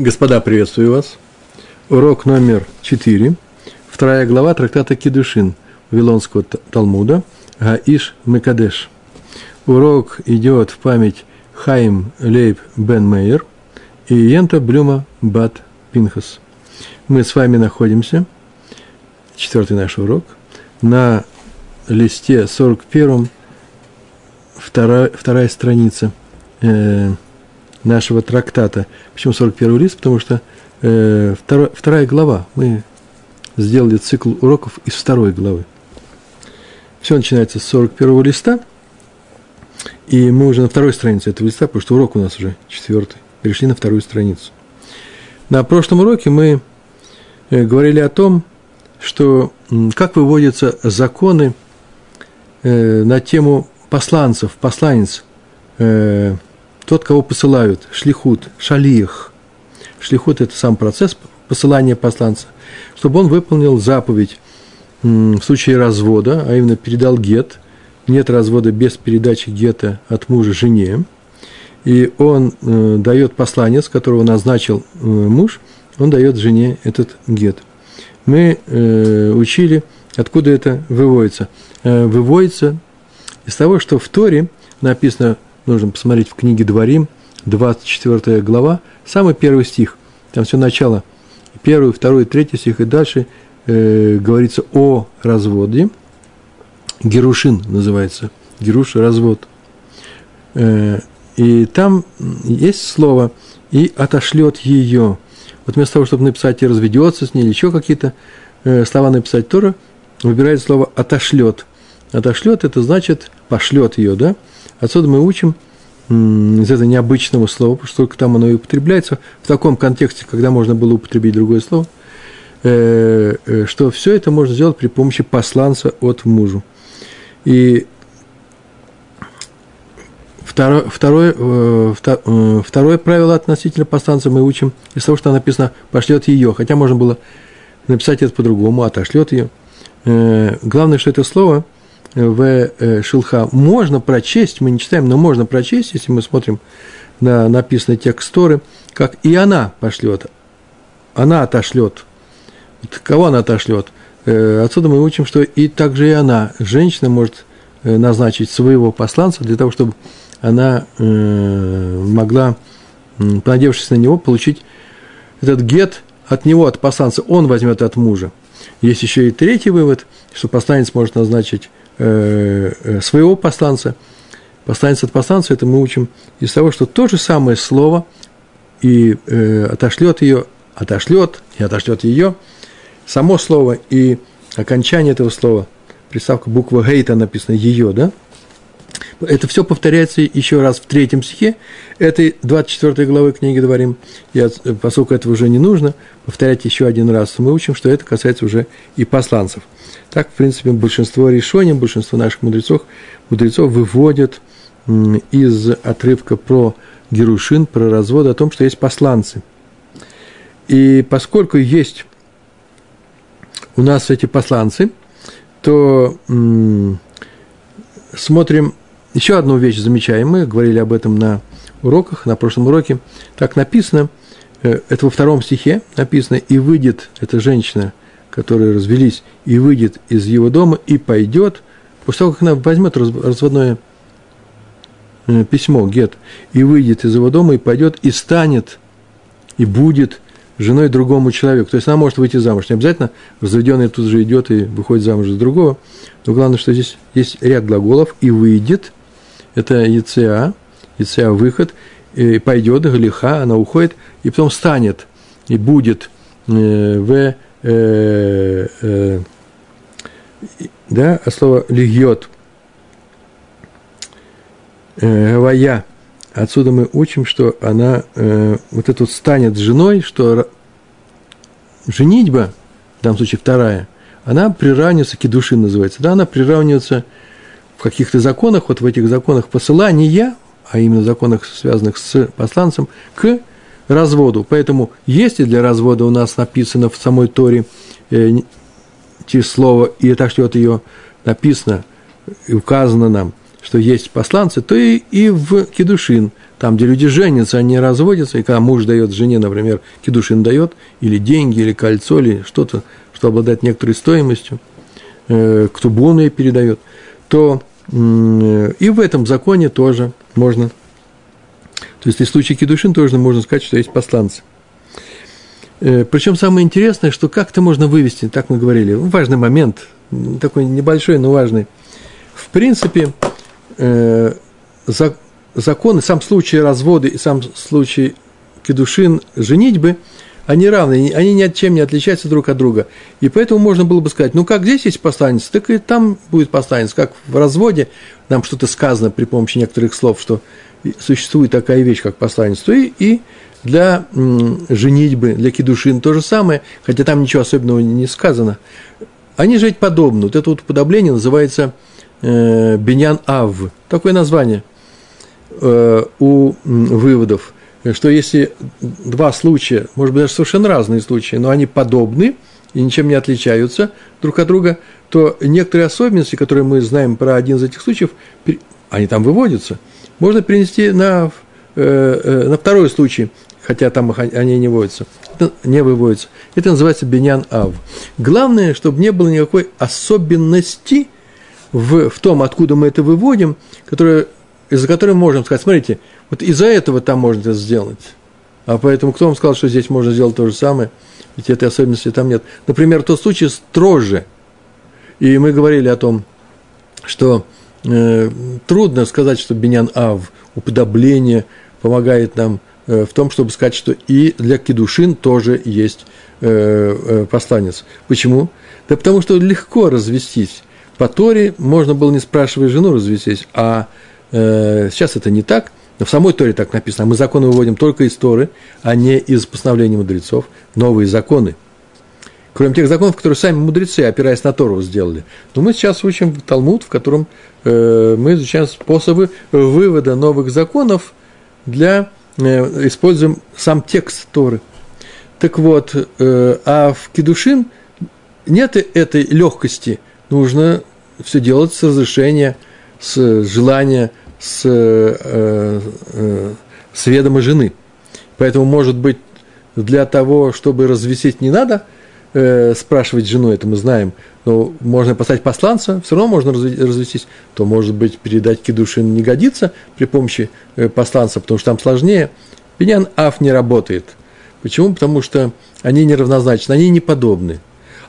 Господа, приветствую вас. Урок номер 4. Вторая глава трактата Кедушин Вавилонского Талмуда Гаиш Мекадеш. Урок идет в память Хаим Лейб Бен Мейер и Йента Блюма Бат Пинхас. Мы с вами находимся, четвертый наш урок, на листе 41, вторая, вторая страница э, – нашего трактата. Почему 41 лист? Потому что э, второй, вторая глава. Мы сделали цикл уроков из второй главы. Все начинается с 41 листа, и мы уже на второй странице этого листа, потому что урок у нас уже четвертый. Перешли на вторую страницу. На прошлом уроке мы э, говорили о том, что как выводятся законы э, на тему посланцев, посланец, э, тот, кого посылают, шлихут, шалих. Шлихут – это сам процесс посылания посланца, чтобы он выполнил заповедь в случае развода, а именно передал гет. Нет развода без передачи гета от мужа жене. И он э, дает посланец, которого назначил э, муж, он дает жене этот гет. Мы э, учили, откуда это выводится. Э, выводится из того, что в Торе написано – нужно посмотреть в книге Дворим, 24 глава, самый первый стих, там все начало, первый, второй, третий стих, и дальше э, говорится о разводе, Герушин называется, Геруш – развод. Э, и там есть слово «и отошлет ее». Вот вместо того, чтобы написать «и разведется с ней», или еще какие-то э, слова написать Тора, выбирает слово «отошлет». «Отошлет» – это значит «пошлет ее», да? Отсюда мы учим из этого необычного слова, потому что там оно и употребляется, в таком контексте, когда можно было употребить другое слово, э, э, что все это можно сделать при помощи посланца от мужу. И второе, второе, э, второе правило относительно посланца мы учим из того, что написано «пошлет ее», хотя можно было написать это по-другому, «отошлет ее». Главное, что это слово – в э, Шилха можно прочесть, мы не читаем, но можно прочесть, если мы смотрим на написанный текст Торы, как и она пошлет, она отошлет. Вот кого она отошлет? Э, отсюда мы учим, что и также и она, женщина, может э, назначить своего посланца для того, чтобы она могла, понадеявшись на него, получить этот гет от него, от посланца, он возьмет от мужа. Есть еще и третий вывод, что посланец может назначить своего посланца. Посланец от посланца, это мы учим из того, что то же самое слово и э, отошлет ее, отошлет и отошлет ее, само слово и окончание этого слова, приставка буква гейта написано ее, да? Это все повторяется еще раз в третьем стихе этой 24 главы книги Дворим. Я, поскольку этого уже не нужно, повторять еще один раз, мы учим, что это касается уже и посланцев – так, в принципе, большинство решений, большинство наших мудрецов, мудрецов выводят из отрывка про Герушин, про развод, о том, что есть посланцы. И поскольку есть у нас эти посланцы, то смотрим еще одну вещь замечаем. Мы говорили об этом на уроках, на прошлом уроке. Так написано, э, это во втором стихе написано, и выйдет эта женщина которые развелись, и выйдет из его дома и пойдет, после того, как она возьмет разводное э, письмо, гет, и выйдет из его дома и пойдет, и станет, и будет женой другому человеку. То есть она может выйти замуж. Не обязательно разведенный тут же идет и выходит замуж за другого. Но главное, что здесь есть ряд глаголов и выйдет. Это яца, яца выход, и пойдет, галиха, она уходит, и потом станет, и будет э, в э, э, да, а слово льет, э, вая, отсюда мы учим, что она э, вот это вот станет женой, что женитьба, в данном случае вторая, она приравнивается, кедуши называется, да, она приравнивается в каких-то законах, вот в этих законах посылания, а именно законах, связанных с посланцем, к разводу. Поэтому, если для развода у нас написано в самой Торе э, слово, и так что вот ее написано и указано нам, что есть посланцы, то и, и в кедушин, там, где люди женятся, они разводятся, и когда муж дает жене, например, кедушин дает, или деньги, или кольцо, или что-то, что обладает некоторой стоимостью, э, кто ей передает, то и в этом законе тоже можно. То есть, в случае кедушин тоже можно сказать, что есть посланцы. Э, причем самое интересное, что как это можно вывести, так мы говорили, важный момент, такой небольшой, но важный. В принципе, э, за, сам случай развода и сам случай кедушин, женитьбы, они равны, они ни от чем не отличаются друг от друга. И поэтому можно было бы сказать, ну как здесь есть посланец, так и там будет посланец. Как в разводе нам что-то сказано при помощи некоторых слов, что существует такая вещь, как посланец, то и, и для женитьбы, для кедушин то же самое, хотя там ничего особенного не сказано. Они жить подобно. Вот это вот уподобление называется э, Бенян Ав. Такое название э, у выводов, что если два случая, может быть, даже совершенно разные случаи, но они подобны и ничем не отличаются друг от друга, то некоторые особенности, которые мы знаем про один из этих случаев, они там выводятся, можно перенести на, э, э, на второй случай, хотя там они не выводятся. Не выводятся. Это называется бенян ав. Главное, чтобы не было никакой особенности в, в том, откуда мы это выводим, которая, из-за которой мы можем сказать, смотрите, вот из-за этого там можно это сделать. А поэтому кто вам сказал, что здесь можно сделать то же самое? Ведь этой особенности там нет. Например, тот случай строже. И мы говорили о том, что э, трудно сказать, что Бенян Ав, уподобление помогает нам Э, в том, чтобы сказать, что и для кедушин тоже есть э, э, посланец. Почему? Да потому что легко развестись. По Торе можно было, не спрашивая жену, развестись, а э, сейчас это не так. Но в самой Торе так написано. Мы законы выводим только из Торы, а не из постановлений мудрецов. Новые законы. Кроме тех законов, которые сами мудрецы, опираясь на Тору, сделали. Но мы сейчас учим Талмуд, в котором э, мы изучаем способы вывода новых законов для Э, используем сам текст Торы. Так вот, э, а в Кедушин нет этой легкости. Нужно все делать с разрешения, с желания, с, э, с ведома жены. Поэтому, может быть, для того, чтобы развесить, не надо спрашивать жену, это мы знаем, но можно поставить посланца, все равно можно развестись, то, может быть, передать кедушин не годится при помощи э, посланца, потому что там сложнее. Биньян Аф не работает. Почему? Потому что они неравнозначны, они не подобны.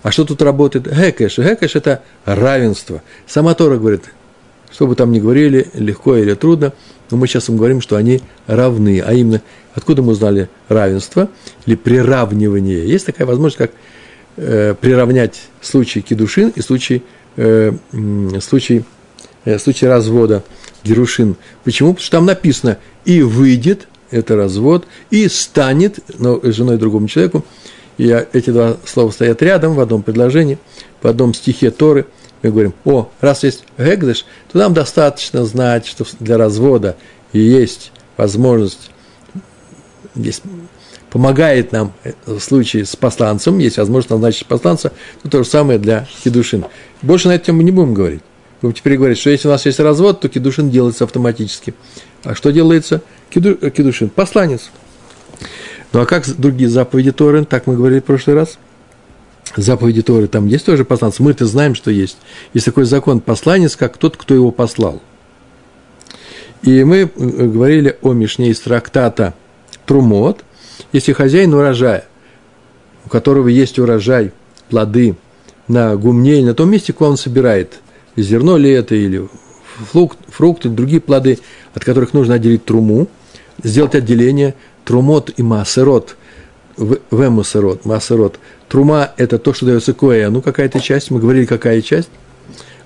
А что тут работает? Гекэш. Гекэш – это равенство. Сама Тора говорит, что бы там ни говорили, легко или трудно, но мы сейчас им говорим, что они равны. А именно, откуда мы узнали равенство или приравнивание? Есть такая возможность, как э, приравнять случай кедушин и случай, э, случай, э, случай развода герушин. Почему? Потому что там написано «и выйдет», это развод, и станет но, женой другому человеку. И эти два слова стоят рядом в одном предложении, в одном стихе Торы. Мы говорим, о, раз есть гэгдыш, то нам достаточно знать, что для развода есть возможность, есть помогает нам в случае с посланцем, есть возможность назначить посланца, то то же самое для кедушин. Больше на эту тему не будем говорить. Будем теперь говорить, что если у нас есть развод, то кедушин делается автоматически. А что делается? Кеду, кедушин. Посланец. Ну а как другие заповеди Торы, так мы говорили в прошлый раз? Заповеди Торы, там есть тоже посланец. Мы-то знаем, что есть. Есть такой закон посланец, как тот, кто его послал. И мы э, говорили о Мишне из трактата Трумот – если хозяин урожая, у которого есть урожай, плоды на гумне или на том месте, куда он собирает, зерно ли это, или фрукт, фрукты, другие плоды, от которых нужно отделить труму, сделать отделение трумот и массерот, вемусерот, массерот. Трума – это то, что дается коэну, какая-то часть, мы говорили, какая часть,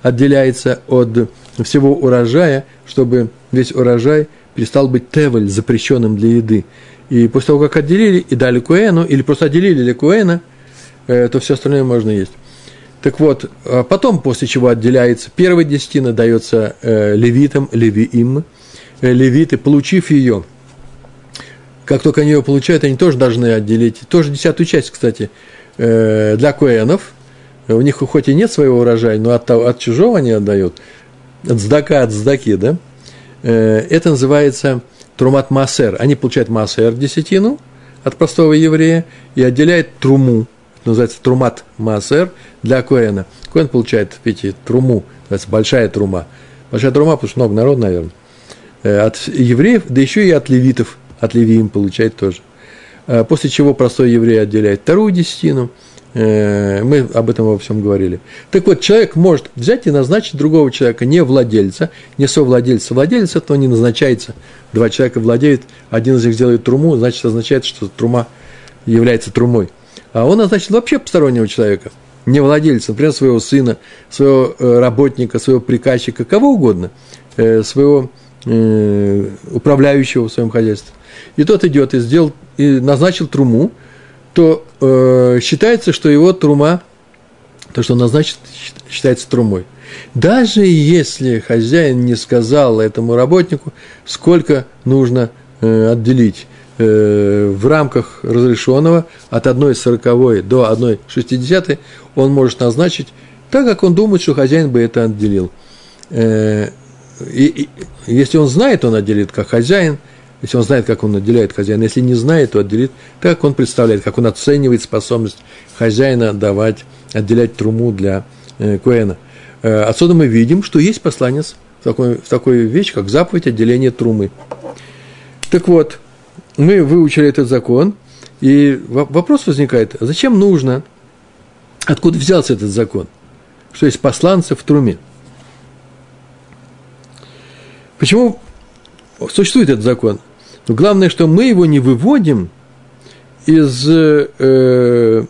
отделяется от всего урожая, чтобы весь урожай перестал быть тевель, запрещенным для еды. И после того, как отделили и дали Куэну, или просто отделили для Куэна, э, то все остальное можно есть. Так вот, а потом, после чего отделяется первая десятина, дается э, левитам, левиим. Э, левиты, получив ее, как только они ее получают, они тоже должны отделить, тоже десятую часть, кстати, для куэнов. У них хоть и нет своего урожая, но от, от чужого они отдают. от здака от здаки, да, э, это называется трумат массер. Они получают массер десятину от простого еврея и отделяют труму, это называется трумат массер для Коэна. Коэн получает, видите, труму, называется большая трума. Большая трума, потому что много народ, наверное. Э, от евреев, да еще и от левитов, от левиим получает тоже. Э, после чего простой еврей отделяет вторую десятину – Э, мы об этом во всем говорили. Так вот, человек может взять и назначить другого человека, не владельца, не совладельца. Владелец этого не назначается. Два человека владеют, один из них делает труму, значит, означает, что трума является трумой. А он назначит вообще постороннего человека, не владельца, например, своего сына, своего э, работника, своего приказчика, кого угодно, своего управляющего в своем хозяйстве. И тот идет и сделал, и назначил труму, то э, считается, что его трума, то, что он назначит, считается трумой. Даже если хозяин не сказал этому работнику, сколько нужно э, отделить э, в рамках разрешенного от 1,40 до 1,60, он может назначить так, как он думает, что хозяин бы это отделил. Э, и, и, если он знает, он отделит как хозяин – если он знает, как он отделяет хозяина. Если не знает, то отделит так, как он представляет, как он оценивает способность хозяина давать, отделять труму для э, Куэна. Э, отсюда мы видим, что есть посланец в такой, в такой вещь, как заповедь отделения трумы. Так вот, мы выучили этот закон, и вопрос возникает, зачем нужно, откуда взялся этот закон, что есть посланцы в труме? Почему существует этот закон? Но главное, что мы его не выводим из э,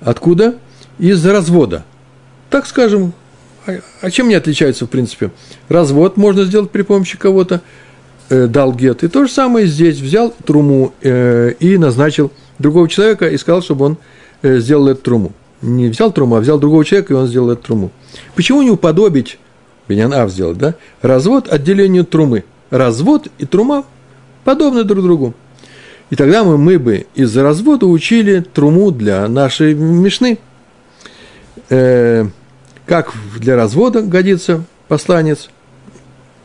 откуда? Из развода. Так скажем, а, а чем они отличаются в принципе? Развод можно сделать при помощи кого-то, э, дал гет. И то же самое здесь взял труму э, и назначил другого человека и сказал, чтобы он э, сделал эту труму. Не взял труму, а взял другого человека, и он сделал эту труму. Почему не уподобить, Бенян Ав сделать, да? Развод отделению трумы – развод и трума подобны друг другу. И тогда мы, мы бы из-за развода учили труму для нашей мешны. Э, как для развода годится посланец,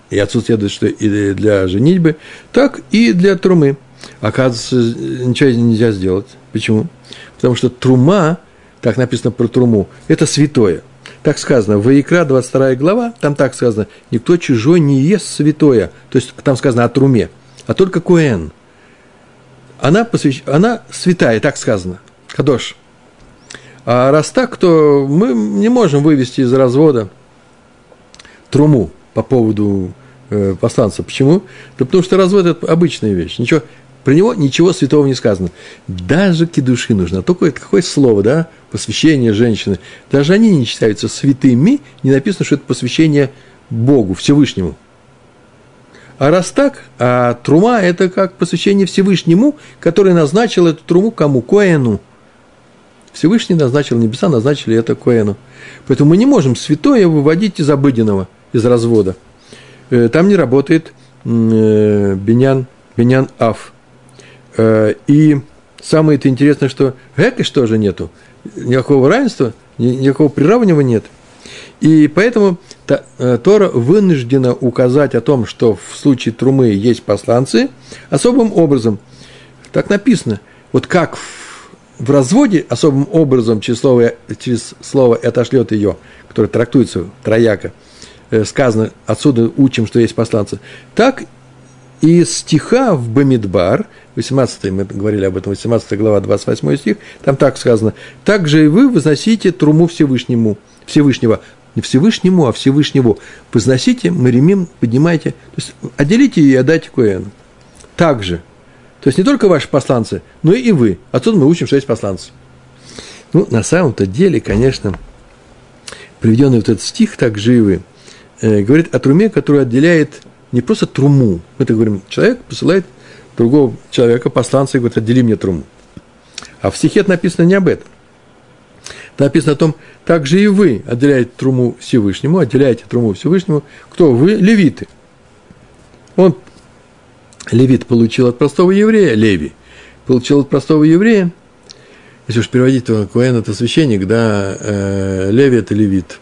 и отсюда следует, что и для женитьбы, так и для трумы. Оказывается, ничего нельзя сделать. Почему? Потому что трума, так написано про труму, это святое. Так сказано, в Ваикра, 22 глава, там так сказано, никто чужой не ест святое. То есть там сказано о труме, а только Куэн. Она, посвящ... она святая, так сказано, Кадош. А раз так, то мы не можем вывести из развода труму по поводу э, посланца. Почему? Да потому что развод – это обычная вещь. Ничего, про него ничего святого не сказано. Даже кедуши нужно. Только это какое слово, да? Посвящение женщины. Даже они не считаются святыми. Не написано, что это посвящение Богу, Всевышнему. А раз так, а трума – это как посвящение Всевышнему, который назначил эту труму кому? Коэну. Всевышний назначил, небеса назначили это Коэну. Поэтому мы не можем святое выводить из обыденного, из развода. Э, там не работает э, Бенян, Бенян Аф – и самое это интересное, что Гекеш тоже нету. Никакого равенства, никакого приравнивания нет. И поэтому э, Тора вынуждена указать о том, что в случае трумы есть посланцы, особым образом. Так написано. Вот как в разводе особым образом через слово, через слово «отошлет ее», которое трактуется трояко, э, сказано, отсюда учим, что есть посланцы, так и стиха в Бамидбар, 18 мы говорили об этом, 18 глава, 28 стих, там так сказано, «Также и вы возносите труму Всевышнему, Всевышнего, не Всевышнему, а Всевышнего, возносите, маримим, поднимайте, то есть отделите и отдайте Коэну. Также, то есть не только ваши посланцы, но и вы. Отсюда мы учим, что есть посланцы. Ну, на самом-то деле, конечно, приведенный вот этот стих так живы, э, говорит о труме, которую отделяет не просто труму. Мы так говорим, человек посылает другого человека, посланца, и говорит, отдели мне труму. А в стихе написано не об этом. Написано о том, так же и вы отделяете труму Всевышнему, отделяете труму Всевышнему. Кто? Вы левиты. Он, левит, получил от простого еврея, леви, получил от простого еврея, если уж переводить, то Коэн – это священник, да, э, Леви – это левит.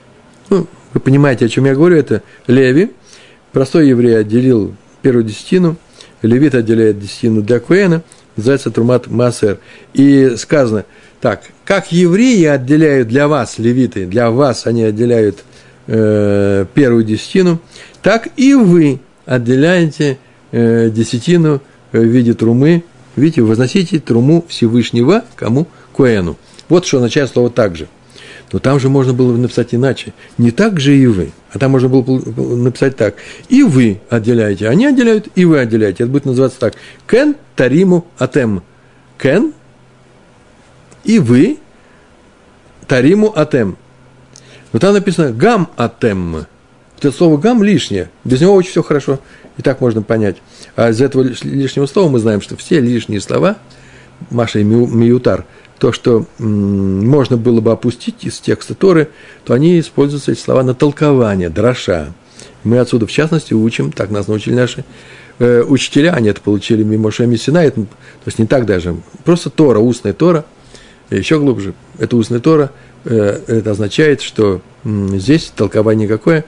Ну, Вы понимаете, о чем я говорю? Это Леви. Простой еврей отделил первую десятину, левит отделяет десятину для Куэна, называется Трумат Масер. И сказано, так, как евреи отделяют для вас, левиты, для вас они отделяют э, первую десятину, так и вы отделяете э, десятину в виде трумы, видите, возносите труму Всевышнего кому? Куэну. Вот что означает слово «так же». Но там же можно было написать иначе. Не так же и вы. А там можно было написать так. И вы отделяете. Они отделяют, и вы отделяете. Это будет называться так. Кен тариму атем. Кен и вы тариму атем. Но там написано гам атем. Это слово гам лишнее. Без него очень все хорошо. И так можно понять. А из этого лишнего слова мы знаем, что все лишние слова, Маша и Миютар – то, что можно было бы опустить из текста Торы, то они используются, эти слова, на толкование, дроша. Мы отсюда, в частности, учим, так нас научили наши э, учителя, они это получили мимо Шеми Синай, то есть не так даже, просто Тора, устная Тора, еще глубже, это устная Тора, э, это означает, что э, здесь толкование какое,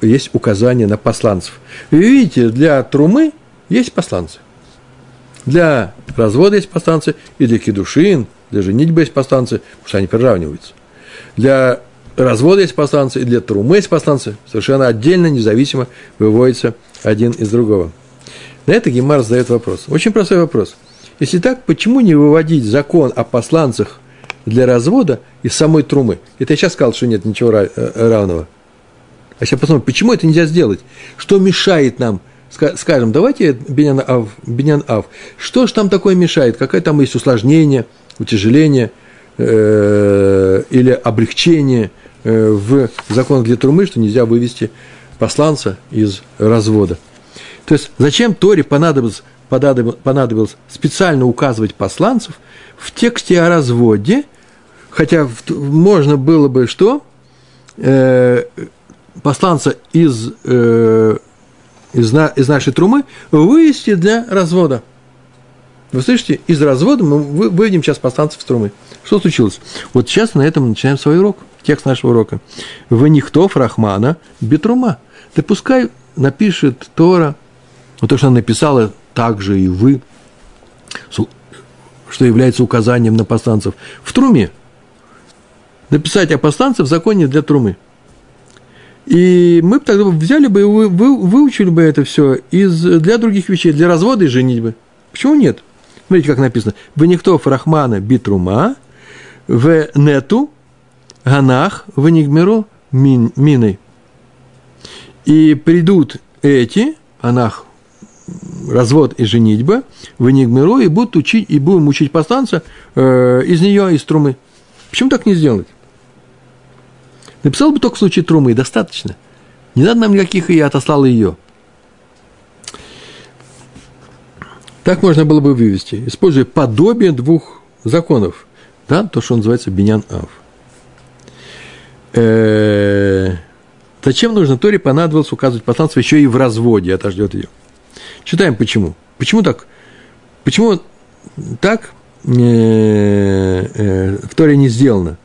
есть указание на посланцев. Вы видите, для Трумы есть посланцы. Для развода есть посланцы, и для кедушин – для женитьбы есть постанцы, потому что они приравниваются. Для развода есть постанцы, и для трумы есть постанцы, совершенно отдельно, независимо выводится один из другого. На это Гемар задает вопрос. Очень простой вопрос. Если так, почему не выводить закон о посланцах для развода из самой трумы? Это я сейчас сказал, что нет ничего э, равного. А сейчас посмотрим, почему это нельзя сделать? Что мешает нам скажем, давайте Бенян Ав, Бенян Ав, что же там такое мешает, какое там есть усложнение – утяжеление э, или облегчение э, в законах для трумы, что нельзя вывести посланца из развода. То есть, зачем Торе понадобилось, понадобилось специально указывать посланцев в тексте о разводе, хотя можно было бы что? Э, посланца из, из, из нашей трумы вывести для развода – вы слышите, из развода мы выведем сейчас повстанцев струмы. Что случилось? Вот сейчас на этом начинаем свой урок, текст нашего урока. Вы никто Рахмана Бетрума. Да пускай напишет Тора, вот то, что она написала, так же и вы, что является указанием на повстанцев, в Труме. Написать о повстанцах в законе для Трумы. И мы тогда взяли бы и вы, выучили бы это все из, для других вещей, для развода и женитьбы. Почему нет? Смотрите, как написано. В никто Рахмана битрума, в нету ганах, в нигмеру мин, миной. И придут эти, анах, развод и женитьба, в нигмеру, и будут учить, и будем учить постанца э, из нее, из трумы. Почему так не сделать? Написал бы только в случае трумы, достаточно. Не надо нам никаких, и я отослал ее. Так можно было бы вывести, используя подобие двух законов, да, то, что называется биньян ав. Э, зачем нужно Торе понадобилось указывать посланство еще и в разводе, это ждет ее. Читаем почему. Почему так? Почему так э, э, в Торе не сделано?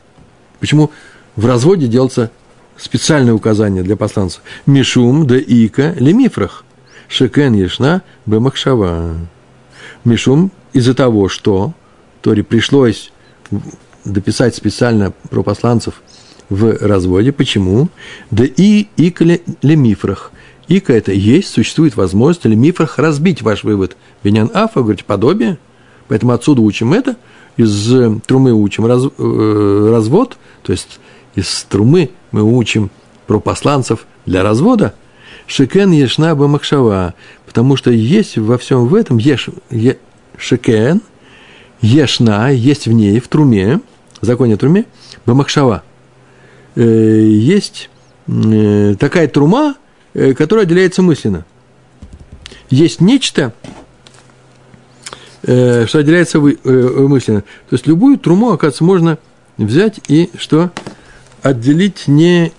Почему в разводе делается специальное указание для посланца? Мишум да ика лемифрах. Шекен ешна бемахшава. Мишум из-за того, что Торе пришлось дописать специально про посланцев в разводе. Почему? Да и ика лемифрах. Ика это есть, существует возможность лемифрах разбить ваш вывод. Венян Афа, говорите, подобие. Поэтому отсюда учим это. Из трумы учим раз, э, развод, то есть из трумы мы учим про посланцев для развода. Шекен ешна бамахшава потому что есть во всем в этом еш, е, шекен, ешна, есть в ней, в труме, в законе труме, бамахшава. Э, есть э, такая трума, э, которая отделяется мысленно. Есть нечто, что отделяется мысленно. То есть любую труму, оказывается, можно взять и что? Отделить не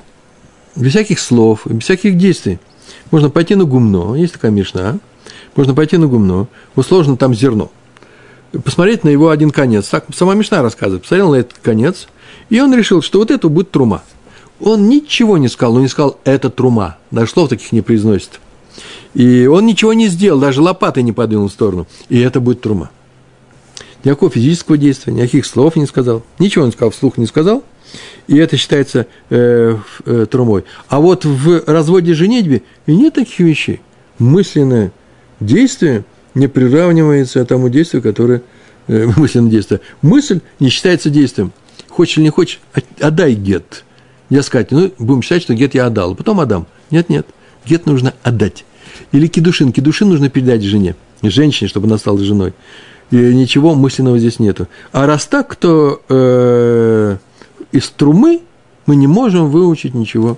без всяких слов, без всяких действий. Можно пойти на гумно, есть такая мешна, можно пойти на гумно, сложно там зерно, посмотреть на его один конец. Так сама мешна рассказывает. Посмотрел на этот конец, и он решил, что вот это будет трума. он ничего не сказал, он не сказал «это трума», даже слов таких не произносит. И он ничего не сделал, даже лопатой не подвинул в сторону, и это будет трума. Никакого физического действия, никаких слов не сказал, ничего не сказал, вслух не сказал, и это считается э, э, трумой. А вот в разводе женитьбе и нет таких вещей. Мысленное действие не приравнивается тому действию, которое э, мысленное действие. Мысль не считается действием. Хочешь или не хочешь, отдай гет. Я сказать, ну, будем считать, что гет я отдал, а потом отдам. Нет, нет, гет нужно отдать. Или кедушин. Кедушин нужно передать жене, женщине, чтобы она стала женой. И ничего мысленного здесь нету. А раз так, то э, из трумы мы не можем выучить ничего.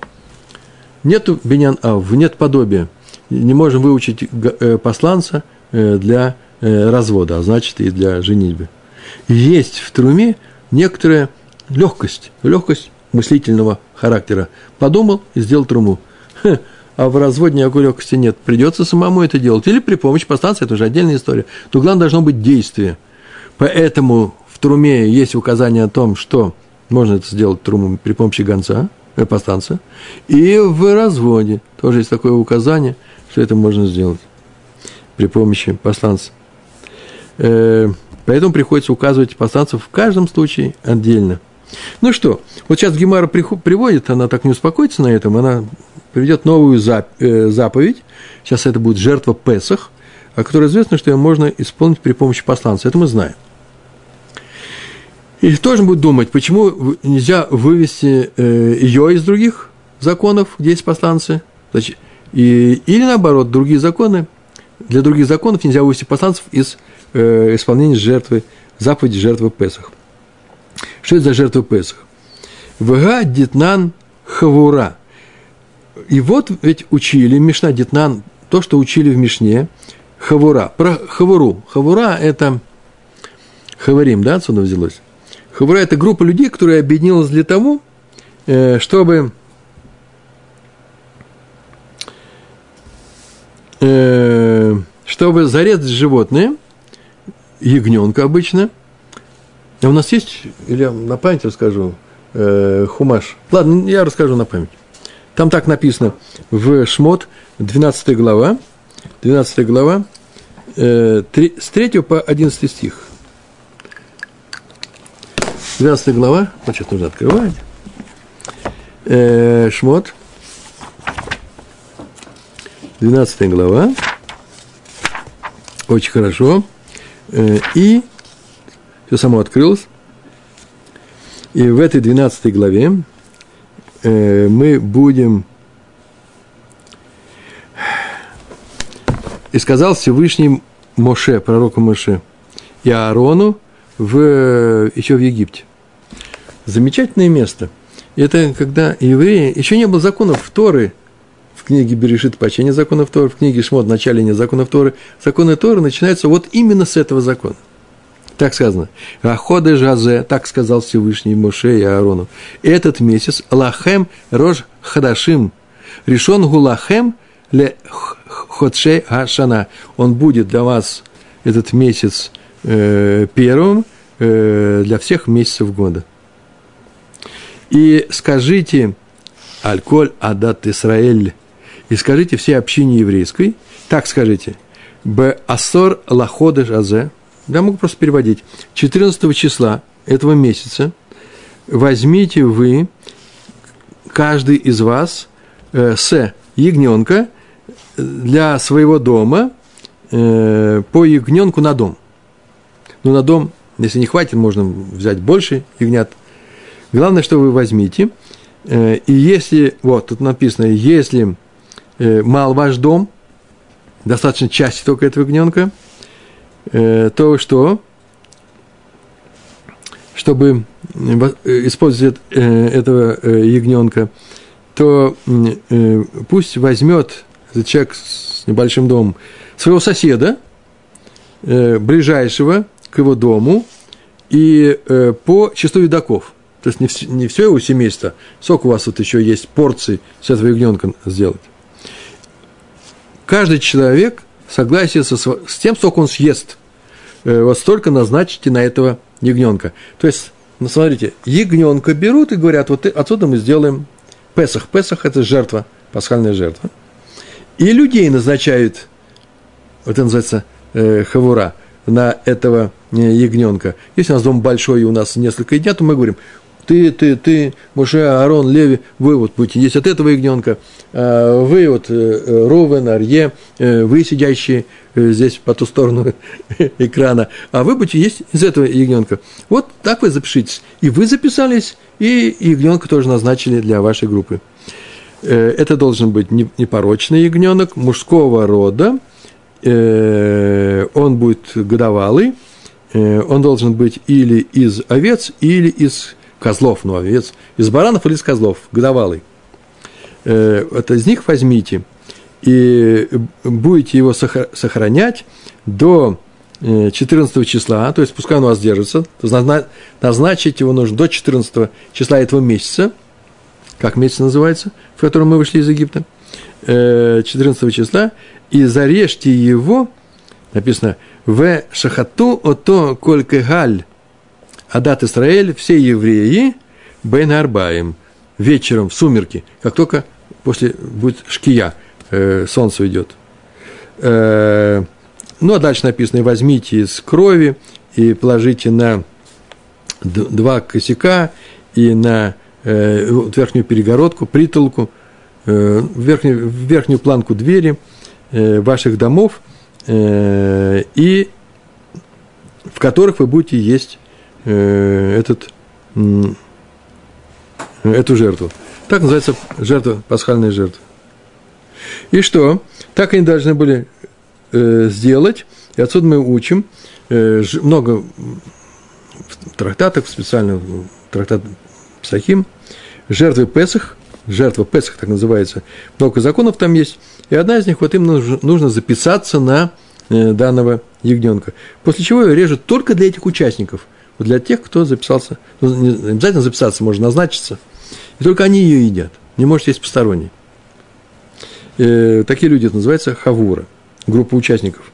Нету бенян ав, нет подобия. Не можем выучить э, посланца э, для э, развода, а значит и для женитьбы. Есть в труме некоторая легкость, легкость мыслительного характера. Подумал и сделал труму. А в разводе никакой легкости нет. Придется самому это делать. Или при помощи постанции, это уже отдельная история. Но главное должно быть действие. Поэтому в труме есть указание о том, что можно это сделать труму при помощи гонца, э, постанца. И в разводе тоже есть такое указание, что это можно сделать при помощи посланца. Э, поэтому приходится указывать посланцев в каждом случае отдельно. Ну что, вот сейчас Гемара приводит, она так не успокоится на этом, она приведет новую э, заповедь. Сейчас это будет жертва Песах, о которой известно, что ее можно исполнить при помощи посланца. Это мы знаем. И тоже будет думать, почему нельзя вывести э, ее из других законов, где есть посланцы, значит, и, или наоборот, другие законы, для других законов нельзя вывести посланцев из э, исполнения жертвы, заповеди жертвы Песах. Что это за жертва Песах? Вга Дитнан Хавура. И вот ведь учили Мишна Дитнан, то, что учили в Мишне, Хавура. Про Хавуру. Хавура – это Хаварим, да, отсюда взялось? Хавура – это группа людей, которая объединилась для того, э, чтобы э, чтобы зарезать животное, ягненка обычно – а у нас есть, или я на память расскажу, э, хумаш. Ладно, я расскажу на память. Там так написано в Шмот, 12 глава, 12 глава, 3, с 3 по 11 стих. 12 глава, сейчас нужно открывать. Э, Шмот, 12 глава, очень хорошо. Э, и все само открылось. И в этой 12 главе э, мы будем... И сказал Всевышний Моше, пророку Моше, и Аарону в, еще в Египте. Замечательное место. Это когда евреи... Еще не было законов Торы, в книге Берешит почение законов Торы, в книге Шмот в начале не законов Торы. Законы Торы начинаются вот именно с этого закона. Так сказано. Аходы Жазе, так сказал Всевышний Моше и Аарону. Этот месяц Лахем Рож Хадашим. Решен Гулахем ле Ходше Ашана. Он будет для вас этот месяц э, первым э, для всех месяцев года. И скажите Альколь Адат Исраэль. И скажите все общине еврейской, так скажите, Б Асор Лаходеш Азе, я могу просто переводить. 14 числа этого месяца возьмите вы, каждый из вас, э, с ягненка для своего дома э, по ягненку на дом. Ну, на дом, если не хватит, можно взять больше ягнят. Главное, что вы возьмите. Э, и если, вот тут написано, если э, мал ваш дом, достаточно части только этого ягненка – Э, то что, чтобы использовать этого ягненка, то пусть возьмет человек с небольшим домом своего соседа, ближайшего к его дому, и по числу едоков. То есть не, все, не все его семейство, сколько у вас вот еще есть порций с этого ягненка сделать. Каждый человек согласие со, с тем, сколько он съест. Э, вот столько назначите на этого ягненка. То есть, ну, смотрите, ягненка берут и говорят, вот отсюда мы сделаем Песах. Песах – это жертва, пасхальная жертва. И людей назначают, вот это называется э, хавура, на этого э, ягненка. Если у нас дом большой, и у нас несколько ягнят, то мы говорим, ты, ты, ты, Муше, Аарон, Леви, вы вот будете есть от этого ягненка, а вы вот э, Ровен, Арье, э, вы сидящие здесь по ту сторону экрана, а вы будете есть из этого ягненка. Вот так вы запишитесь. И вы записались, и ягненка тоже назначили для вашей группы. Это должен быть непорочный ягненок мужского рода, он будет годовалый, он должен быть или из овец, или из козлов, ну, овец, из баранов или из козлов, годовалый. Э, вот из них возьмите и будете его сохранять до 14 э, числа, то есть пускай он у вас держится, назначить его нужно до 14 числа этого месяца, как месяц называется, в котором мы вышли из Египта, 14 э, числа, и зарежьте его, написано, в шахату ото кольке галь, Адат Исраэль, все евреи, Бен Арбаем, вечером в сумерки, как только после будет шкия, э, солнце уйдет. Э, ну, а дальше написано, возьмите из крови и положите на два косяка и на э, верхнюю перегородку, притолку, в, верхнюю, в верхнюю планку двери э, ваших домов, э, и в которых вы будете есть Э, этот, эту жертву. Так называется жертва, пасхальная жертва. И что? Так они должны были э, сделать. И отсюда мы учим э, много в трактатах, трактат Псахим, жертвы Песах, жертва Песах так называется, много законов там есть, и одна из них, вот им нужно, записаться на э, данного ягненка. После чего ее режут только для этих участников – для тех, кто записался, ну, не обязательно записаться, можно назначиться, и только они ее едят, не может есть посторонний. Э, такие люди, это называется хавура, группа участников.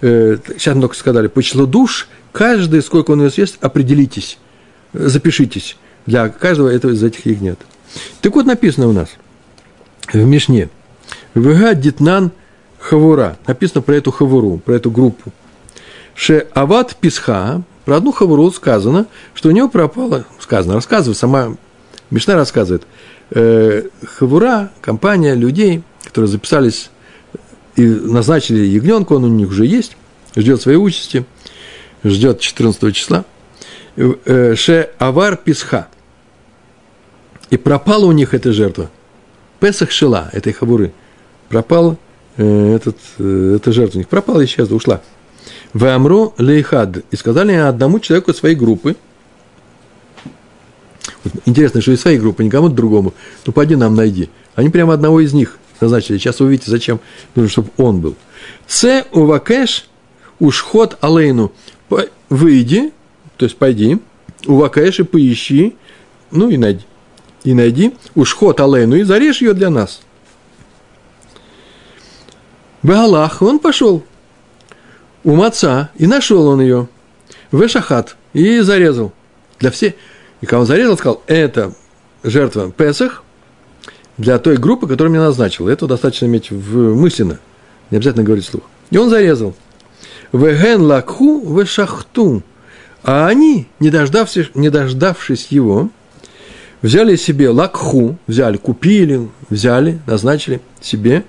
Э, сейчас только сказали, по числу душ, каждый, сколько он ее съест, определитесь, запишитесь. Для каждого этого из этих ягнят. Так вот написано у нас в Мишне. Вега Дитнан Хавура. Написано про эту хавуру, про эту группу. Ше Ават Писха, про одну хавуру сказано, что у него пропало, сказано, рассказывает, сама Мишна рассказывает, э, хавура, компания людей, которые записались и назначили ягненка, он у них уже есть, ждет своей участи, ждет 14 числа. Э, ше Авар Писха. И пропала у них эта жертва. Песах Шила, этой хавуры. Пропал э, этот, э, эта жертва у них. Пропала, исчезла, ушла. В Амру Лейхад. И сказали одному человеку своей группы. Интересно, что из своей группы, никому другому. Ну, пойди нам найди. Они прямо одного из них назначили. Сейчас вы увидите, зачем нужно, чтобы он был. С увакеш ушхот алейну. Выйди, то есть пойди, увакеш и поищи, ну и найди. И найди ушхот алейну и зарежь ее для нас. Бегалах, он пошел у маца, и нашел он ее, в Эшахат, и зарезал. Для всех. И когда он зарезал, сказал, это жертва Песах для той группы, которую мне назначил. Это достаточно иметь в мысленно, не обязательно говорить вслух. И он зарезал. Веген лакху в шахту. А они, не дождавшись, не дождавшись его, взяли себе лакху, взяли, купили, взяли, назначили себе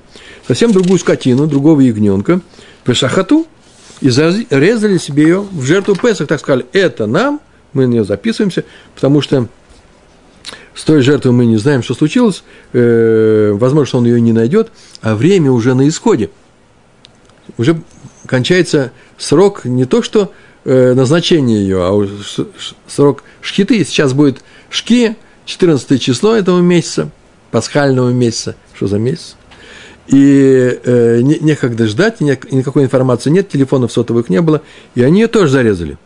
совсем другую скотину, другого ягненка, в шахату, и зарезали себе ее в жертву Песах, так сказали, это нам, мы на нее записываемся, потому что с той жертвой мы не знаем, что случилось, э, возможно, что он ее не найдет, а время уже на исходе. Уже кончается срок не то, что э, назначение ее, а срок шхиты. Сейчас будет шки, 14 число этого месяца, пасхального месяца. Что за месяц? и э, не, некогда ждать, никакой информации нет, телефонов сотовых не было, и они ее тоже зарезали.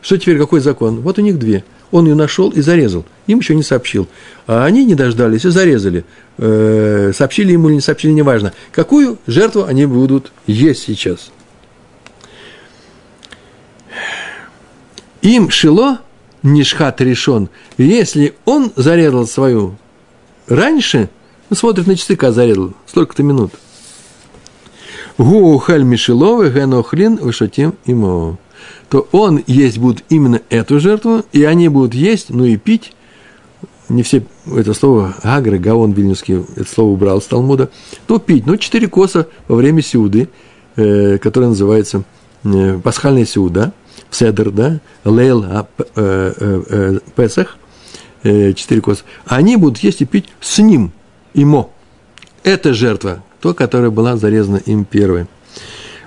Что теперь, какой закон? Вот у них две. Он ее нашел и зарезал. Им еще не сообщил. А они не дождались и зарезали. Э, сообщили ему или не сообщили, неважно. Какую жертву они будут есть сейчас. Им шило нишхат решен. Если он зарезал свою раньше, ну, смотрит на часы, когда зарезал, столько-то минут. Гуухаль Мишеловы, Генохлин, Вышатим Имо. То он есть будет именно эту жертву, и они будут есть, ну и пить. Не все это слово Агры, Гаон Вильнюсский, это слово убрал с Талмуда. То пить, ну, четыре коса во время сиуды, э, которая называется э, пасхальная сиуда, Седр, да, Лейл, а, э, э, э, Песах, э, четыре коса. Они будут есть и пить с ним, имо. Это жертва, то, которая была зарезана им первой.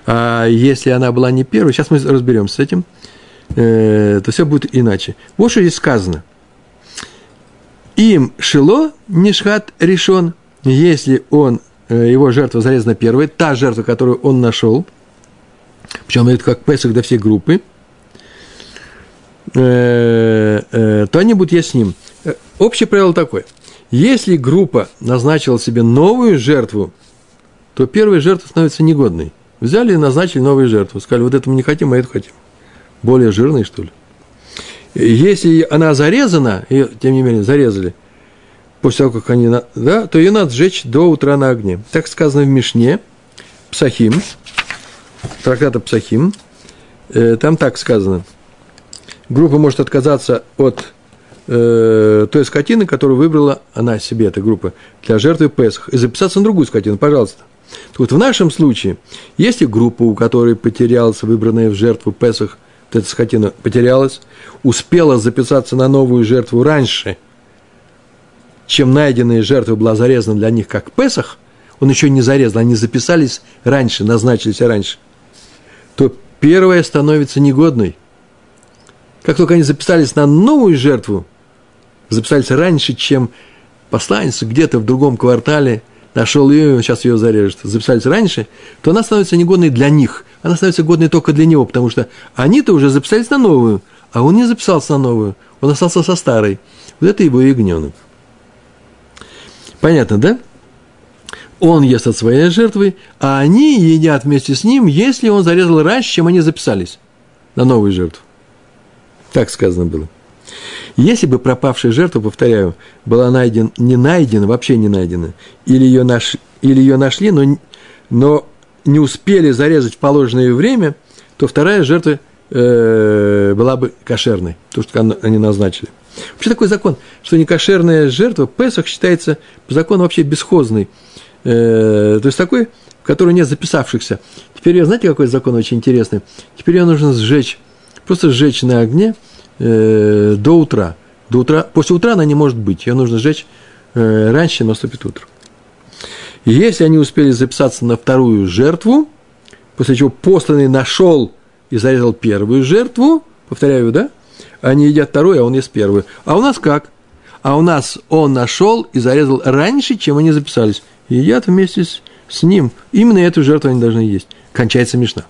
А если она была не первой, сейчас мы разберемся с этим, э, то все будет иначе. Вот что здесь сказано. Им шило нишхат решен, если он, его жертва зарезана первой, та жертва, которую он нашел, причем это как Песах для всей группы, э, э, будут есть с ним. Э, общее правило такое. Если группа назначила себе новую жертву то первая жертва становится негодной. Взяли и назначили новую жертву. Сказали, вот это мы не хотим, а это хотим. Более жирный, что ли. Если она зарезана, ее, тем не менее, зарезали, после того, как они, да, то ее надо сжечь до утра на огне. Так сказано в Мишне, Псахим, трактата Псахим, э, там так сказано. Группа может отказаться от э, той скотины, которую выбрала она себе, эта группа, для жертвы Песах, и записаться на другую скотину, пожалуйста. Так вот, в нашем случае, если группа, у которой потерялась выбранная в жертву Песах, вот эта скотина потерялась, успела записаться на новую жертву раньше, чем найденная жертва была зарезана для них как Песах, он еще не зарезал, они записались раньше, назначились раньше, то первая становится негодной. Как только они записались на новую жертву, записались раньше, чем посланец где-то в другом квартале – нашел ее, сейчас ее зарежет, записались раньше, то она становится негодной для них. Она становится годной только для него, потому что они-то уже записались на новую, а он не записался на новую, он остался со старой. Вот это его ягненок. Понятно, да? Он ест от своей жертвы, а они едят вместе с ним, если он зарезал раньше, чем они записались на новую жертву. Так сказано было. Если бы пропавшая жертва, повторяю, была найдена, не найдена, вообще не найдена, или ее, наш, или ее нашли, но, но не успели зарезать в положенное время, то вторая жертва э, была бы кошерной, то, что они назначили. Вообще такой закон, что некошерная жертва, Песах считается по закону вообще бесхозной. Э, то есть такой, в который нет записавшихся. Теперь, знаете, какой закон очень интересный? Теперь ее нужно сжечь, просто сжечь на огне – э, до утра. До утра. После утра она не может быть, ее нужно сжечь э, раньше, чем наступит утро. И если они успели записаться на вторую жертву, после чего посланный нашел и зарезал первую жертву, повторяю, да, они едят вторую, а он ест первую. А у нас как? А у нас он нашел и зарезал раньше, чем они записались. И едят вместе с, ним. Именно эту жертву они должны есть. Кончается мешна.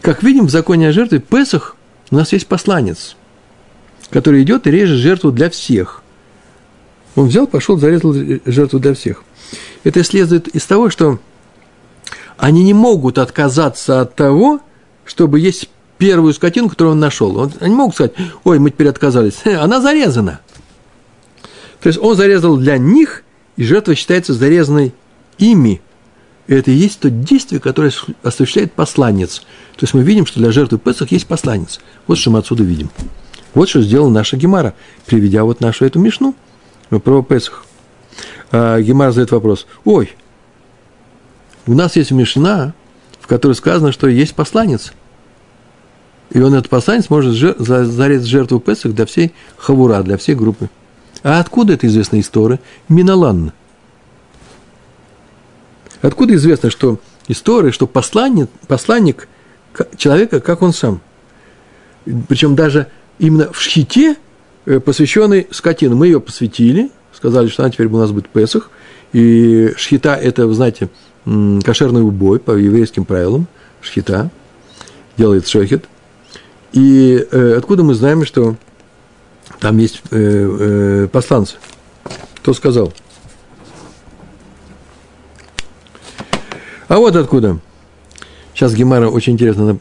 Как видим, в законе о жертве Песах у нас есть посланец – который идет и режет жертву для всех. Он взял, пошел, зарезал жертву для всех. Это следует из того, что они не могут отказаться от того, чтобы есть первую скотину, которую он нашел. Они могут сказать, ой, мы теперь отказались. Она зарезана. То есть он зарезал для них, и жертва считается зарезанной ими. И это и есть то действие, которое осуществляет посланец. То есть мы видим, что для жертвы Песах есть посланец. Вот что мы отсюда видим. Вот что сделала наша Гемара, приведя вот нашу эту мишну про Песах. А Гемара задает вопрос. Ой, у нас есть мишна, в которой сказано, что есть посланец. И он, этот посланец, может зарезать жертву Песах для всей хавура, для всей группы. А откуда это известная история? Миналанна. Откуда известно, что история, что посланник, посланник человека, как он сам. Причем даже именно в шхите, э, посвященный скотине. Мы ее посвятили, сказали, что она теперь у нас будет Песах. И шхита – это, вы знаете, кошерный убой по еврейским правилам. Шхита делает шехет. И э, откуда мы знаем, что там есть э, э, посланцы? Кто сказал? А вот откуда. Сейчас Гемара очень интересно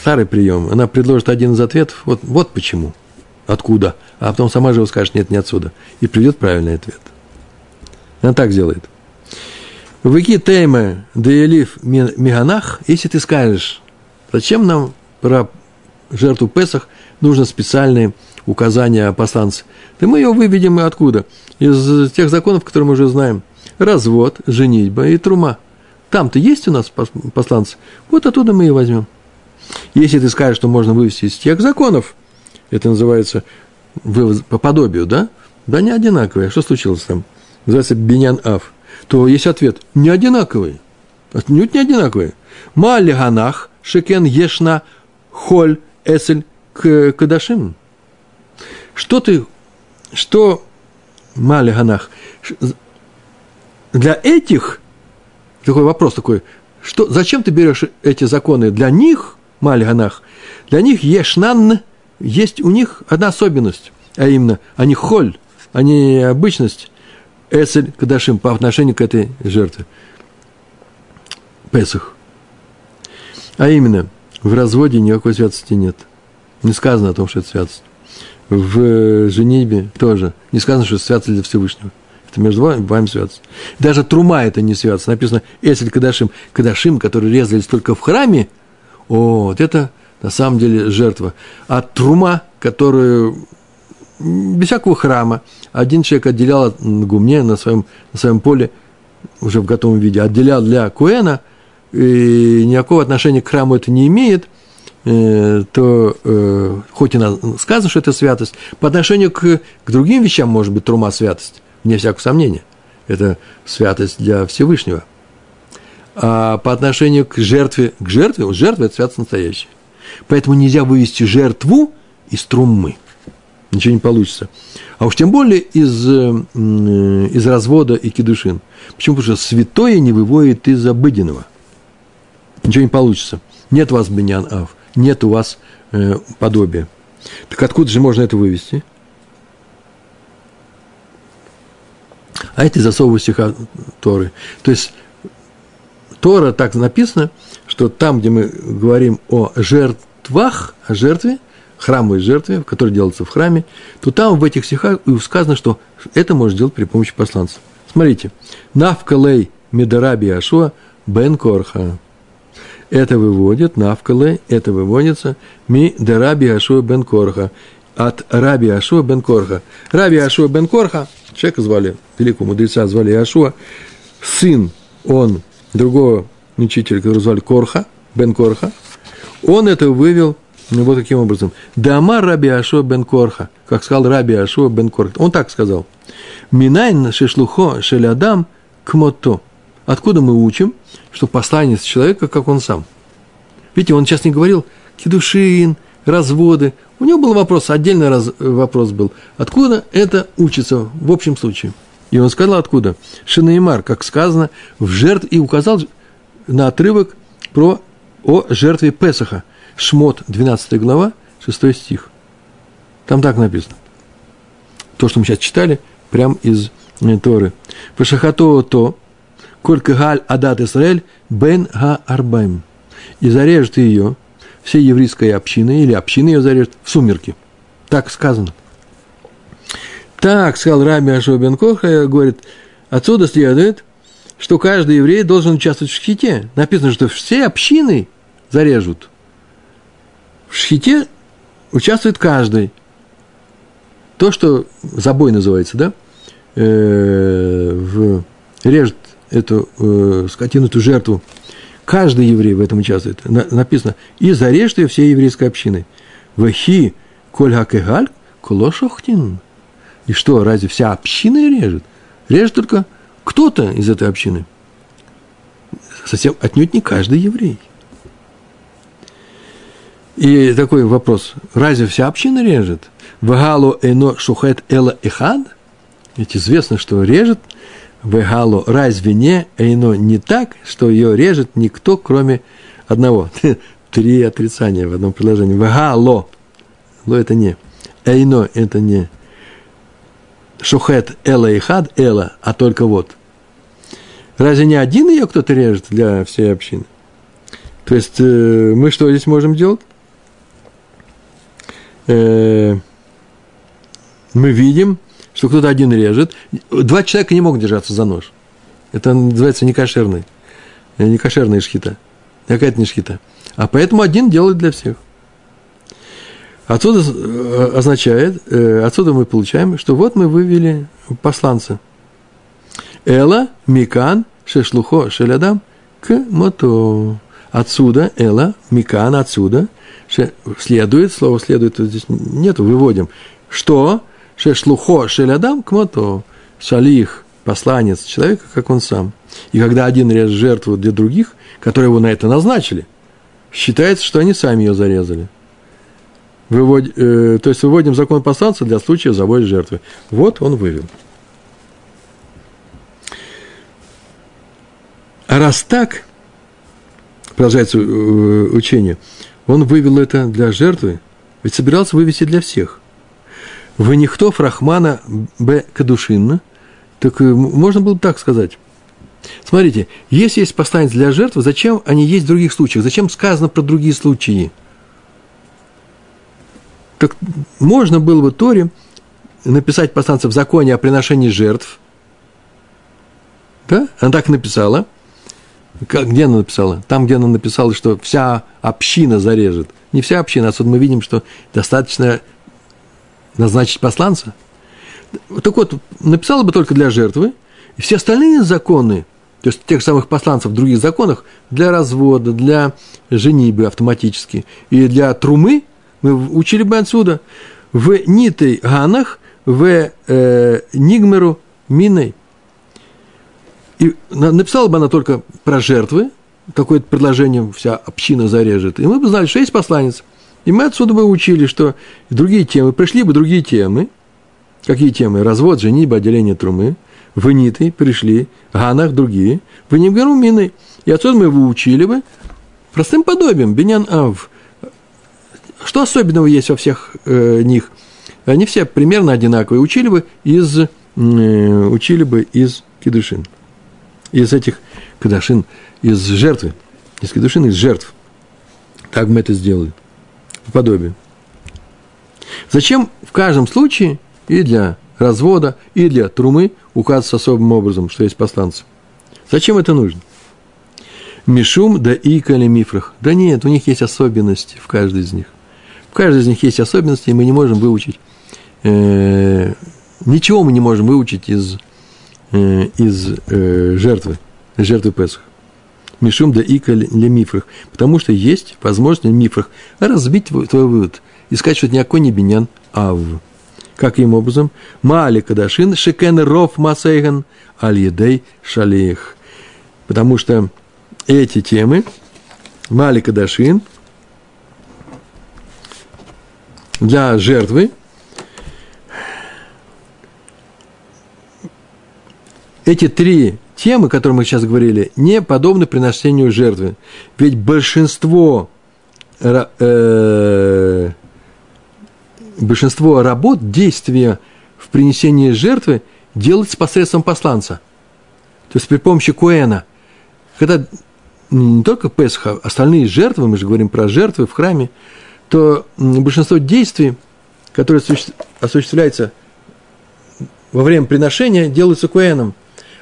старый прием, она предложит один из ответов, вот, вот почему, откуда, а потом сама же скажет, нет, не отсюда, и придет правильный ответ. Она так делает. Выки тейме деелив меганах, если ты скажешь, зачем нам про жертву Песах нужно специальные указания посланца, то мы ее выведем откуда? Из тех законов, которые мы уже знаем. Развод, женитьба и трума. Там-то есть у нас посланцы. Вот оттуда мы и возьмем. Если ты скажешь, что можно вывести из тех законов, это называется вывоз по подобию, да? Да не одинаковые. Что случилось там? Называется бенян ав. То есть ответ – не одинаковые. Отнюдь не одинаковые. Мали ганах шекен ешна холь эсель кадашим. Что ты, что мали ганах? Для этих, такой вопрос такой, что, зачем ты берешь эти законы? Для них, мали ганах, для них ешнан, есть у них одна особенность, а именно, они холь, они обычность, эсель кадашим по отношению к этой жертве. Песах. А именно, в разводе никакой святости нет. Не сказано о том, что это святость. В женитьбе тоже. Не сказано, что это святость для Всевышнего. Это между вами, святость. Даже трума это не святость. Написано Эсель Кадашим. Кадашим, которые резались только в храме, о, вот это на самом деле жертва. А трума, которую без всякого храма, один человек отделял от гумне на своем, на своем поле, уже в готовом виде, отделял для Куэна, и никакого отношения к храму это не имеет, э, то э, хоть и сказано, что это святость, по отношению к, к другим вещам может быть трума святость, вне всякого сомнения. Это святость для Всевышнего. А по отношению к жертве, к жертве, жертва – это святость настоящая. Поэтому нельзя вывести жертву из труммы – ничего не получится. А уж тем более из, из развода и кедушин. Почему? Потому что святое не выводит из обыденного. Ничего не получится. Нет у вас бенян ав, нет у вас э, подобия. Так откуда же можно это вывести? А это из особого стиха Торы. То есть Тора так написано, что там, где мы говорим о жертвах, о жертве, храмовой жертве, которая делается в храме, то там в этих стихах сказано, что это можно сделать при помощи посланца. Смотрите. Навкалей медараби Ашуа бен Корха. Это выводит, навкалей, это выводится ми дараби Ашуа бен Корха. От раби Ашуа бен Корха. Раби Ашуа бен Корха, человека звали, великого мудреца звали Ашуа, сын, он, другого учителя, которого звали Корха, бен Корха, он это вывел ну, вот таким образом. Дама Раби Ашо бен Корха, как сказал Раби Ашо бен Корха. Он так сказал. Минайн шешлухо шелядам кмото. Откуда мы учим, что посланец человека, как он сам? Видите, он сейчас не говорил кедушин, разводы. У него был вопрос, отдельный раз, вопрос был. Откуда это учится в общем случае? И он сказал, откуда? Шинеймар, как сказано, в жертв и указал на отрывок про о жертве Песаха – Шмот, 12 глава, 6 стих. Там так написано. То, что мы сейчас читали, прям из э, Торы. Пашахато то, колька галь адат Исраэль, бен га арбайм. И зарежет ее, все еврейская община, или община ее зарежет, в сумерки. Так сказано. Так, сказал Раби Ашо бен Коха, говорит, отсюда следует, что каждый еврей должен участвовать в шхите. Написано, что все общины зарежут – в шхите участвует каждый. То, что забой называется, да, э, в, режет эту э, скотину, эту жертву. Каждый еврей в этом участвует. На, написано, и зарежет ее всей еврейской общиной. Вахи коль хакегаль колошохтин. И что, разве вся община режет? Режет только кто-то из этой общины. Совсем отнюдь не каждый еврей. И такой вопрос, разве вся община режет? Вегалу эно шухет эла эхад? Ведь известно, что режет Вегалу, разве не эйно не так, что ее режет никто, кроме одного? Три отрицания в одном предложении. Вегало. Ло это не. Эйно это не. Шухет эла и хад эла, а только вот. Разве не один ее кто-то режет для всей общины? То есть э, мы что здесь можем делать? э, мы видим, что кто-то один режет. Два человека не могут держаться за нож. Это называется некошерный. Некошерная шхита. Какая-то не шхита. А поэтому один делает для всех. Отсюда э, означает, э, отсюда мы получаем, что вот мы вывели посланца. Эла, Микан, Шешлухо, Шелядам, к мото. Отсюда, Эла, Микан, отсюда, следует, слово следует, здесь нету, выводим, что Шешлухо, Шелядам, к мото. Шалих, посланец человека, как он сам. И когда один режет жертву для других, которые его на это назначили, считается, что они сами ее зарезали. Вывод, э, то есть выводим закон посланца для случая завода жертвы. Вот он вывел. А раз так, продолжается э, учение, он вывел это для жертвы, ведь собирался вывести для всех. Вы никто Фрахмана Б. Кадушинна, так э, можно было бы так сказать. Смотрите, если есть посланец для жертвы, зачем они есть в других случаях? Зачем сказано про другие случаи? Так можно было бы Торе написать посланца в законе о приношении жертв. Да? Она так написала. Как, где она написала? Там, где она написала, что вся община зарежет. Не вся община, отсюда мы видим, что достаточно назначить посланца. Так вот, написала бы только для жертвы, и все остальные законы, то есть тех самых посланцев в других законах, для развода, для женибы автоматически, и для трумы – мы учили бы отсюда. В нитой ганах, в э, нигмеру миной. И написала бы она только про жертвы, какое-то предложение вся община зарежет. И мы бы знали, что есть посланец. И мы отсюда бы учили, что другие темы, пришли бы другие темы. Какие темы? Развод, женитьба, отделение трумы. В нитой пришли, ганах другие. В нигмеру миной. И отсюда мы его учили бы простым подобием. Бенян Ав – что особенного есть во всех э, них? Они все примерно одинаковые. Учили бы из, э, учили бы из кедушин. Из этих кедушин, из жертвы. Из кедушин, из жертв. Так мы это сделали. Подобие. Зачем в каждом случае и для развода, и для трумы указывается особым образом, что есть посланцы? Зачем это нужно? Мишум да и мифрах. Да нет, у них есть особенности в каждой из них каждой из них есть особенности, и мы не можем выучить, э, ничего мы не можем выучить из, э, из э, жертвы, жертвы Песах. Мишум да ика для мифрах. Потому что есть возможность в мифрах разбить твой, вывод и сказать, что это никакой не биньян ав. Каким образом? Мали кадашин шекен ров масейган аль едей шалех. Потому что эти темы, Мали кадашин – для жертвы, эти три темы, которые мы сейчас говорили, не подобны приношению жертвы. Ведь большинство, э, большинство работ, действия в принесении жертвы делается посредством посланца. То есть при помощи Куэна. Когда не только Песха, остальные жертвы, мы же говорим про жертвы в храме, то большинство действий, которые осуществляются во время приношения, делаются куэном.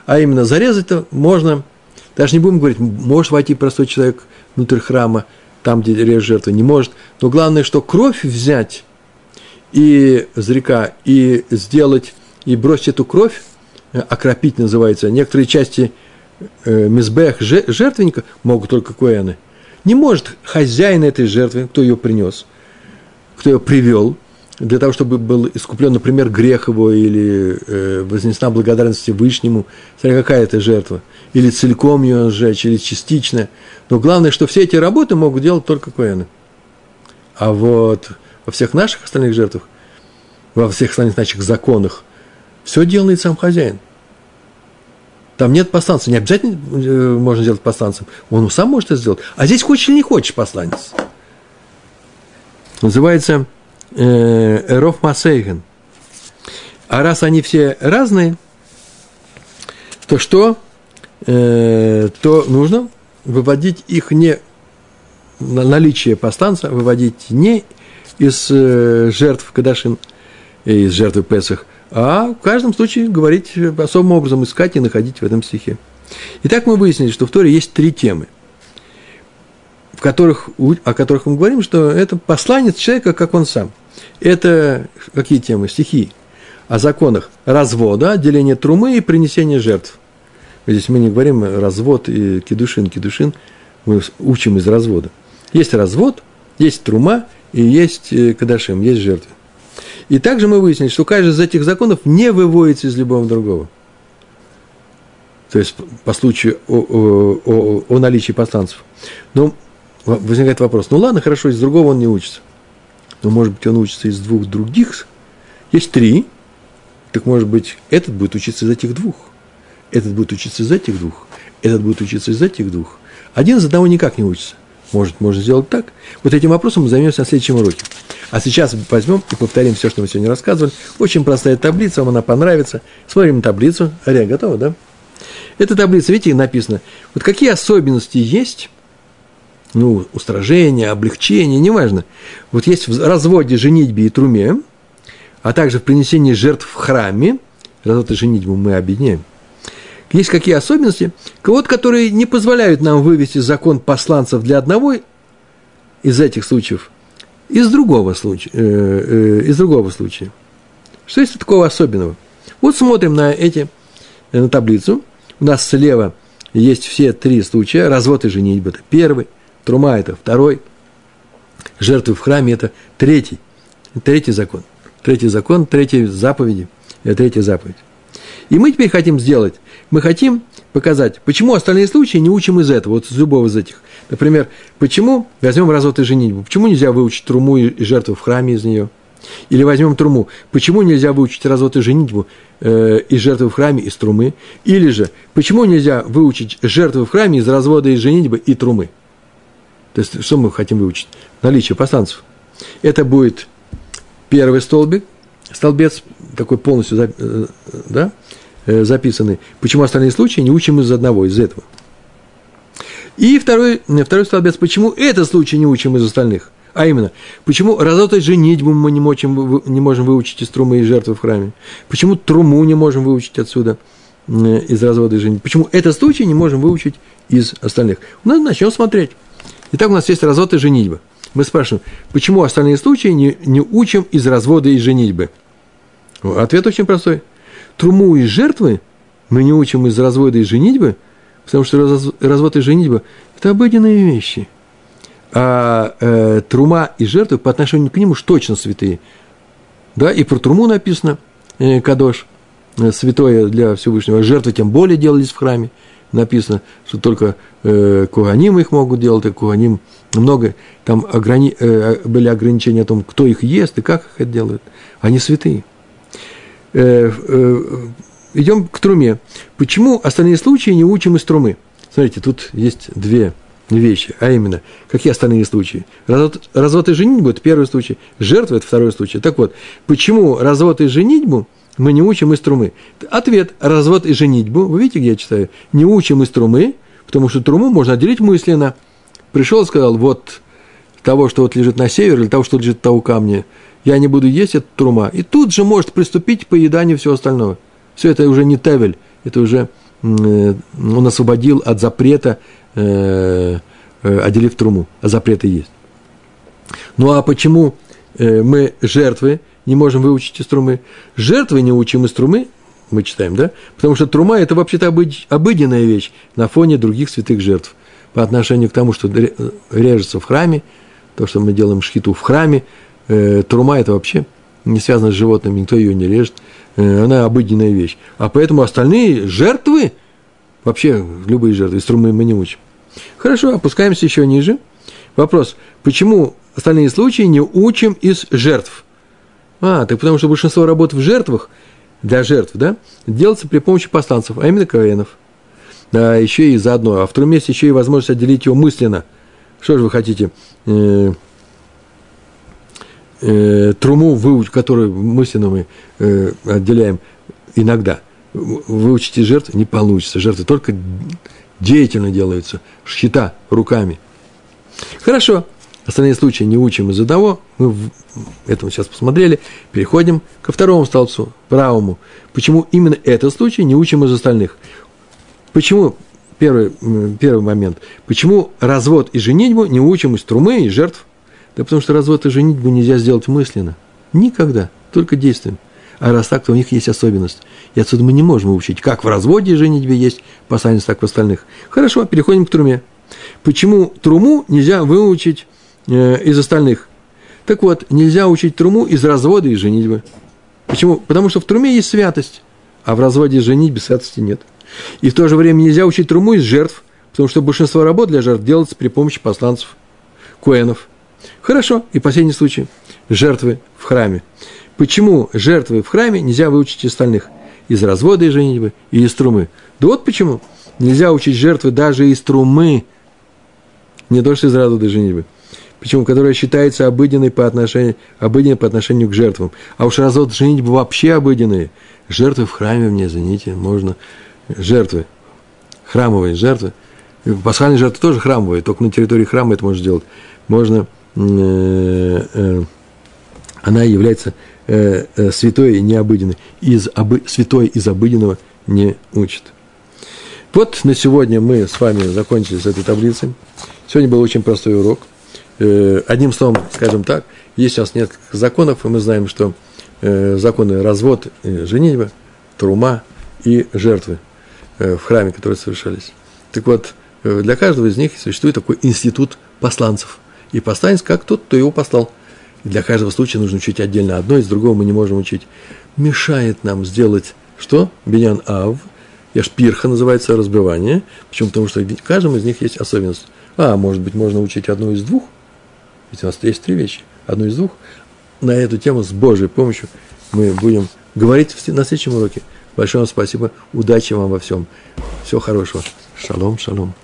А именно зарезать-то можно, даже не будем говорить, может войти простой человек внутрь храма, там, где режет жертву, не может. Но главное, что кровь взять и с река, и сделать, и бросить эту кровь, э, окропить называется. Некоторые части э, мизбех жертвенника могут только куэны – не может хозяин этой жертвы, кто ее принес, кто ее привел, для того, чтобы был искуплен, например, грех его или э, вознесена благодарность Вышнему, смотря какая это жертва, или целиком ее сжечь, или частично. Но главное, что все эти работы могут делать только коэны. А вот во всех наших остальных жертвах, во всех остальных наших законах, все делает сам хозяин. Там нет посланца. Не обязательно э, можно сделать посланцем. Он сам может это сделать. А здесь хочешь или не хочешь посланец. Называется э, Масейген. А раз они все разные, то что? Э, то нужно выводить их не наличие посланца, выводить не из э, жертв Кадашин, из жертвы Песах, а в каждом случае говорить особым образом, искать и находить в этом стихе. Итак, мы выяснили, что в Торе есть три темы, в которых, о которых мы говорим, что это посланец человека, как он сам. Это какие темы? Стихи о законах развода, отделения трумы и принесения жертв. Здесь мы не говорим развод и кедушин. Кедушин мы учим из развода. Есть развод, есть трума и есть э, кадашим, есть жертвы. И также мы выяснили, что каждый из этих законов не выводится из любого другого. То есть по случаю о, о, о, о наличии посланцев. Но возникает вопрос, ну ладно, хорошо, из другого он не учится. Но может быть он учится из двух других. Есть три, так может быть этот будет учиться из этих двух. Этот будет учиться из этих двух. Этот будет учиться из этих двух. Один из одного никак не учится. Может, можно сделать так. Вот этим вопросом мы займемся на следующем уроке. А сейчас возьмем и повторим все, что мы сегодня рассказывали. Очень простая таблица, вам она понравится. Смотрим таблицу. Ария готова, да? Эта таблица, видите, написано, вот какие особенности есть, ну, устражение, облегчение, неважно. Вот есть в разводе, женитьбе и труме, а также в принесении жертв в храме, развод и женитьбу мы объединяем – есть какие особенности? Вот, которые не позволяют нам вывести закон посланцев для одного из этих случаев, из другого случая, э, э, из другого случая. Что есть такого особенного? Вот смотрим на эти, э, на таблицу. У нас слева есть все три случая. Развод и женитьба – это первый, трума – это второй, жертвы в храме – это третий. Третий закон. Третий закон, третья заповеди, третья заповедь. И мы теперь хотим сделать, мы хотим показать, почему остальные случаи не учим из этого, вот из любого из этих. Например, почему, возьмем развод и женитьбу, почему нельзя выучить труму и жертву в храме из нее? Или возьмем труму, почему нельзя выучить развод и женитьбу э, из жертвы в храме из трумы? Или же, почему нельзя выучить жертву в храме из развода и женитьбы и трумы? То есть, что мы хотим выучить? Наличие посланцев. Это будет первый столбик, столбец такой полностью э, да, э, записанный. Почему остальные случаи не учим из одного, из этого. И второй, второй столбец, почему этот случай не учим из остальных. А именно, почему разотать женитьбу мы не можем, не можем выучить из трумы и жертвы в храме? Почему труму не можем выучить отсюда, э, из развода и женитьбы? Почему этот случай не можем выучить из остальных? У нас начнем смотреть. Итак, у нас есть развод и женитьба. Мы спрашиваем, почему остальные случаи не, не учим из развода и женитьбы? Ответ очень простой. Труму из жертвы мы не учим из развода и женитьбы, потому что развод и женитьба – это обыденные вещи. А э, трума и жертвы по отношению к ним уж точно святые. Да, и про труму написано, э, кадош, э, святое для Всевышнего. Жертвы тем более делались в храме. Написано, что только э, куганим их могут делать, а куганим много. Там ограни, э, были ограничения о том, кто их ест и как их это делают. Они святые. Э, э, идем к труме. Почему остальные случаи не учим из трумы? Смотрите, тут есть две вещи, а именно, какие остальные случаи? Развод, развод и женитьбу – это первый случай, жертва – это второй случай. Так вот, почему развод и женитьбу мы не учим из трумы? Ответ – развод и женитьбу, вы видите, где я читаю? Не учим из трумы, потому что труму можно отделить мысленно. Пришел и сказал, вот того, что вот лежит на север, или того, что лежит того камня – я не буду есть эту трума. И тут же может приступить к поеданию всего остального. Все это уже не тавель, это уже э, он освободил от запрета, э, э, отделив труму, а запреты есть. Ну а почему мы жертвы не можем выучить из трумы? Жертвы не учим из трумы, мы читаем, да? Потому что трума – это вообще-то обыденная вещь на фоне других святых жертв. По отношению к тому, что режется в храме, то, что мы делаем шхиту в храме, э, трума это вообще не связано с животными, никто ее не режет, э, она обыденная вещь. А поэтому остальные жертвы, вообще любые жертвы, из трумы мы не учим. Хорошо, опускаемся еще ниже. Вопрос, почему остальные случаи не учим из жертв? А, так потому что большинство работ в жертвах, для жертв, да, делается при помощи посланцев, а именно КВНов. Да, еще и заодно. А в втором месте еще и возможность отделить его мысленно. Что же вы хотите? Э, э, труму, выуч, которую мысленно мы э, отделяем иногда, выучить из жертв не получится. Жертвы только деятельно делаются, счета руками. Хорошо. Остальные случаи не учим из-за того, мы в этом сейчас посмотрели, переходим ко второму столбцу, правому. Почему именно этот случай не учим из остальных? Почему, первый, первый момент, почему развод и женитьбу не учим из трумы и жертв? Да потому что развод и женитьбу нельзя сделать мысленно. Никогда, только действием. А раз так, то у них есть особенность. И отсюда мы не можем учить, как в разводе и женитьбе есть посланец, так в остальных. Хорошо, переходим к труме. Почему труму нельзя выучить из остальных? Так вот, нельзя учить труму из развода и женитьбы. Почему? Потому что в труме есть святость, а в разводе и женитьбе святости нет. И в то же время нельзя учить труму из жертв, потому что большинство работ для жертв делается при помощи посланцев, куэнов. Хорошо, и последний случай. Жертвы в храме. Почему жертвы в храме нельзя выучить из остальных? Из развода и женитьбы и из трумы. Да вот почему. Нельзя учить жертвы даже из трумы, не то что из развода и женитьбы. Почему? Которая считается обыденной по отношению, обыденной по отношению к жертвам. А уж развод и женитьба вообще обыденные. Жертвы в храме мне, извините, можно. Жертвы. Храмовые жертвы. Пасхальные жертвы тоже храмовые, только на территории храма это можно сделать. Можно, э, э, она является э, э, святой и необыденной. Из обы, святой из обыденного не учит. Вот на сегодня мы с вами закончили с этой таблицей. Сегодня был очень простой урок. Э, одним словом, скажем так, есть нас несколько законов, и мы знаем, что э, законы развод, женитьба, трума и жертвы в храме, которые совершались. Так вот, для каждого из них существует такой институт посланцев. И посланец как тот, кто его послал – для каждого случая нужно учить отдельно одно, из другого мы не можем учить. Мешает нам сделать что? Бенян Ав, Яшпирха называется разбивание. Почему? Потому что в каждом из них есть особенность. А, может быть, можно учить одну из двух? Ведь у нас есть три вещи. Одну из двух. На эту тему с Божьей помощью мы будем говорить на следующем уроке. Большое вам спасибо. Удачи вам во всем. Всего хорошего. Шалом, шалом.